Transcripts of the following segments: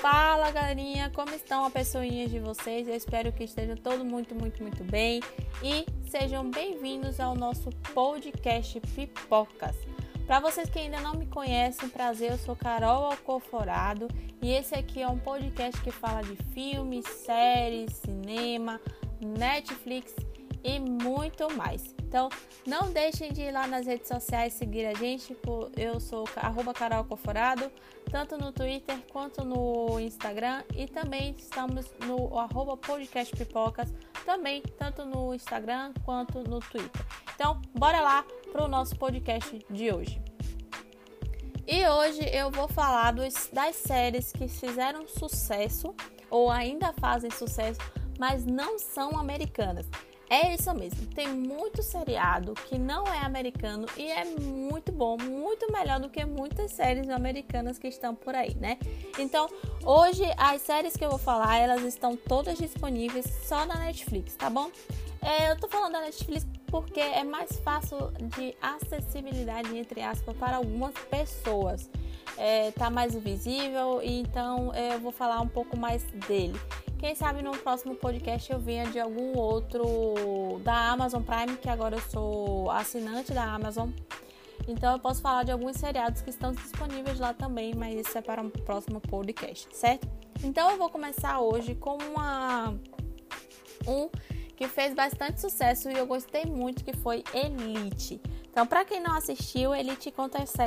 Fala galerinha, como estão as pessoinhas de vocês? Eu espero que estejam todos muito, muito, muito bem e sejam bem-vindos ao nosso podcast Pipocas. Para vocês que ainda não me conhecem, prazer, eu sou Carol Alcoforado e esse aqui é um podcast que fala de filmes, séries, cinema, Netflix e muito mais. Então, não deixem de ir lá nas redes sociais seguir a gente. Eu sou arroba Carol Conforado, tanto no Twitter quanto no Instagram. E também estamos no arroba podcast pipocas, também tanto no Instagram quanto no Twitter. Então, bora lá para o nosso podcast de hoje. E hoje eu vou falar dos, das séries que fizeram sucesso ou ainda fazem sucesso, mas não são americanas. É isso mesmo. Tem muito seriado que não é americano e é muito bom, muito melhor do que muitas séries americanas que estão por aí, né? Então, hoje as séries que eu vou falar, elas estão todas disponíveis só na Netflix, tá bom? É, eu tô falando da Netflix porque é mais fácil de acessibilidade, entre aspas, para algumas pessoas. É, tá mais visível, então é, eu vou falar um pouco mais dele. Quem sabe no próximo podcast eu venha de algum outro da Amazon Prime, que agora eu sou assinante da Amazon. Então eu posso falar de alguns seriados que estão disponíveis lá também, mas isso é para um próximo podcast, certo? Então eu vou começar hoje com uma um que fez bastante sucesso e eu gostei muito, que foi Elite. Então, para quem não assistiu, Elite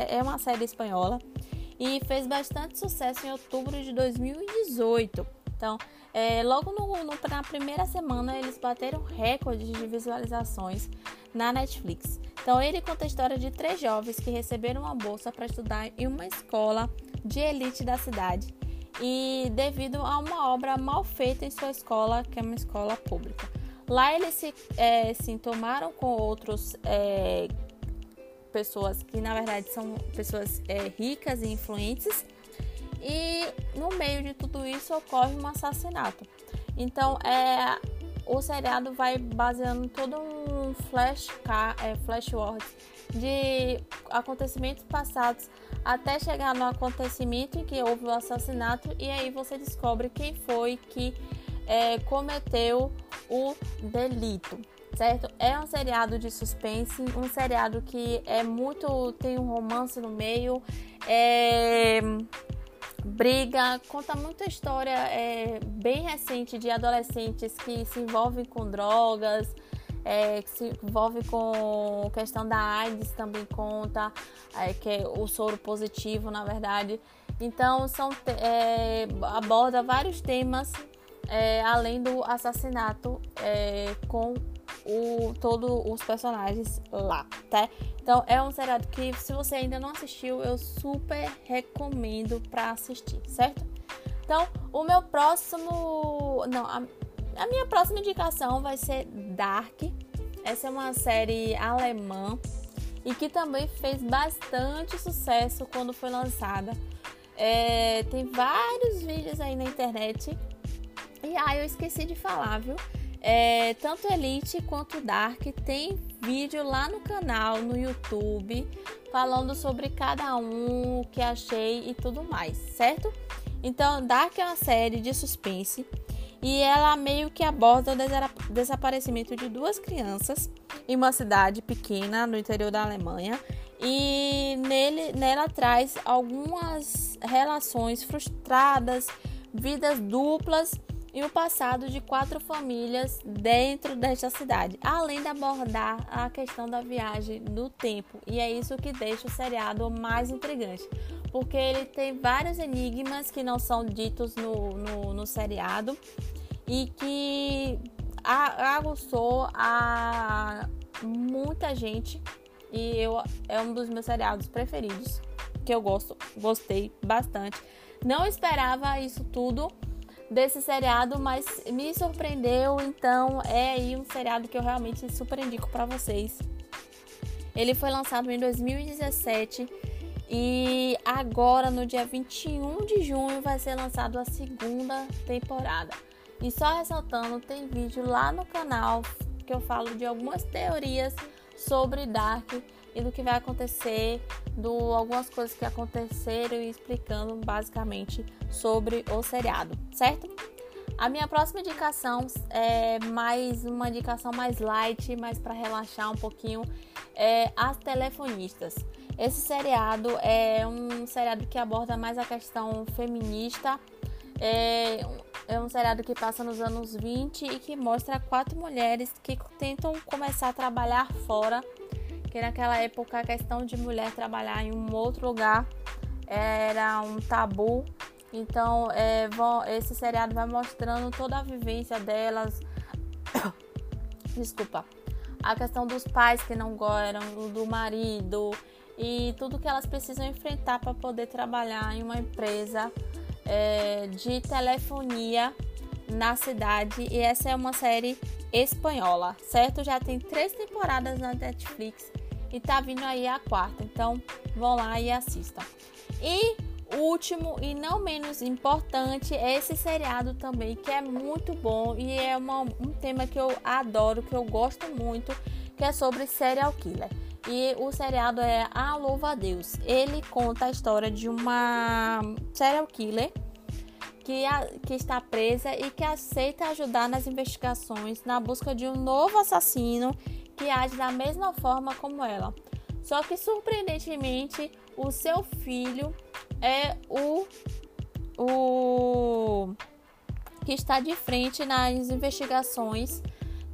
é uma série espanhola e fez bastante sucesso em outubro de 2018. Então, é, logo no, no, na primeira semana, eles bateram recordes de visualizações na Netflix. Então, ele conta a história de três jovens que receberam uma bolsa para estudar em uma escola de elite da cidade e devido a uma obra mal feita em sua escola, que é uma escola pública. Lá eles se, é, se com outros é, pessoas que na verdade são pessoas é, ricas e influentes e no meio de tudo isso ocorre um assassinato. Então, é, o seriado vai baseando todo um flash, é, flashword de acontecimentos passados até chegar no acontecimento em que houve o assassinato e aí você descobre quem foi que é, cometeu o delito, certo? É um seriado de suspense, um seriado que é muito tem um romance no meio, é briga, conta muita história é, bem recente de adolescentes que se envolvem com drogas, é, que se envolve com questão da AIDS também conta, é, que é o soro positivo, na verdade. Então são é, aborda vários temas é, além do assassinato é, com o, todos os personagens lá, tá? Então é um seriado que se você ainda não assistiu, eu super recomendo para assistir, certo? Então, o meu próximo, não, a, a minha próxima indicação vai ser Dark. Essa é uma série alemã e que também fez bastante sucesso quando foi lançada. É, tem vários vídeos aí na internet. E ah, eu esqueci de falar, viu? É, tanto Elite quanto Dark tem vídeo lá no canal, no YouTube, falando sobre cada um, o que achei e tudo mais, certo? Então, Dark é uma série de suspense e ela meio que aborda o desaparecimento de duas crianças em uma cidade pequena no interior da Alemanha e nele, nela traz algumas relações frustradas, vidas duplas e o passado de quatro famílias dentro desta cidade, além de abordar a questão da viagem no tempo. E é isso que deixa o seriado mais intrigante, porque ele tem vários enigmas que não são ditos no, no, no seriado e que aguçou a muita gente. E eu, é um dos meus seriados preferidos, que eu gosto, gostei bastante. Não esperava isso tudo desse seriado, mas me surpreendeu, então é aí um seriado que eu realmente super indico para vocês. Ele foi lançado em 2017 e agora no dia 21 de junho vai ser lançado a segunda temporada. E só ressaltando, tem vídeo lá no canal que eu falo de algumas teorias sobre Dark e do que vai acontecer, do algumas coisas que aconteceram e explicando basicamente sobre o seriado, certo? A minha próxima indicação é mais uma indicação mais light, mais para relaxar um pouquinho, é As Telefonistas. Esse seriado é um seriado que aborda mais a questão feminista. É, é um seriado que passa nos anos 20 e que mostra quatro mulheres que tentam começar a trabalhar fora que naquela época a questão de mulher trabalhar em um outro lugar era um tabu. Então, é, esse seriado vai mostrando toda a vivência delas. Desculpa. A questão dos pais que não gostam, do marido e tudo que elas precisam enfrentar para poder trabalhar em uma empresa é, de telefonia na cidade. E essa é uma série espanhola, certo? Já tem três temporadas na Netflix e tá vindo aí a quarta. Então, vão lá e assistam. E último e não menos importante esse seriado também, que é muito bom e é uma, um tema que eu adoro, que eu gosto muito, que é sobre serial killer. E o seriado é A Louva a Deus. Ele conta a história de uma serial killer que, a, que está presa e que aceita ajudar nas investigações na busca de um novo assassino que age da mesma forma como ela. Só que surpreendentemente, o seu filho é o, o que está de frente nas investigações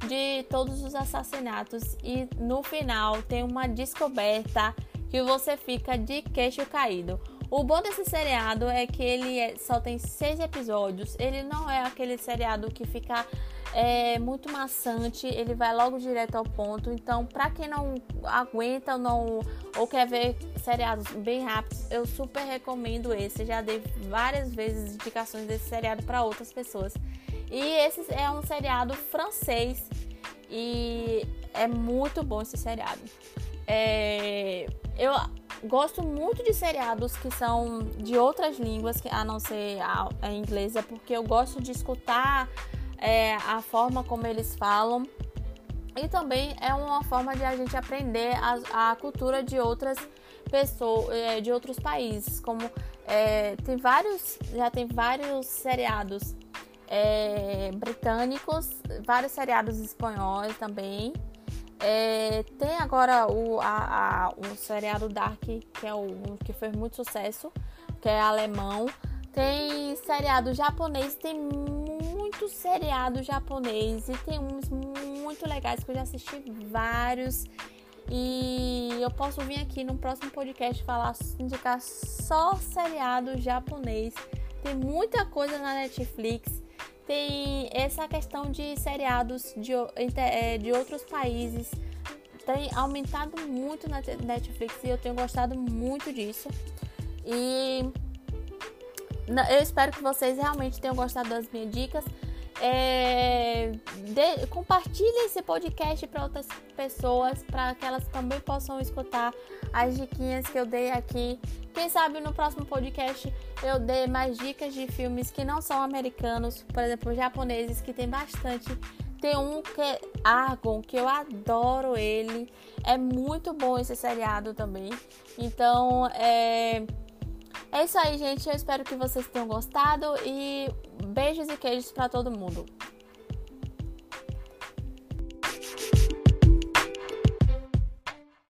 de todos os assassinatos e no final tem uma descoberta que você fica de queixo caído. O bom desse seriado é que ele é, só tem seis episódios. Ele não é aquele seriado que fica é muito maçante, ele vai logo direto ao ponto. Então, para quem não aguenta não, ou quer ver seriados bem rápidos, eu super recomendo esse. Já dei várias vezes indicações desse seriado para outras pessoas. E esse é um seriado francês e é muito bom esse seriado. É, eu gosto muito de seriados que são de outras línguas, a não ser a, a inglesa, porque eu gosto de escutar é, a forma como eles falam. E também é uma forma de a gente aprender a, a cultura de outras pessoas, é, de outros países. Como é, tem vários, já tem vários seriados é, britânicos, vários seriados espanhóis também. É, tem agora o, a, a, o seriado Dark, que é o que fez muito sucesso, que é alemão. Tem seriado japonês, tem muito seriado japonês e tem uns muito legais que eu já assisti vários. E eu posso vir aqui no próximo podcast falar, indicar só seriado japonês. Tem muita coisa na Netflix. Tem essa questão de seriados de, é, de outros países. Tem aumentado muito na Netflix e eu tenho gostado muito disso. E eu espero que vocês realmente tenham gostado das minhas dicas. É, de, compartilhe esse podcast para outras pessoas, para que elas também possam escutar as diquinhas que eu dei aqui. Quem sabe no próximo podcast eu dei mais dicas de filmes que não são americanos, por exemplo, japoneses, que tem bastante. Tem um que é Argon, que eu adoro ele. É muito bom esse seriado também. Então, é é isso aí, gente. Eu espero que vocês tenham gostado e beijos e queijos para todo mundo.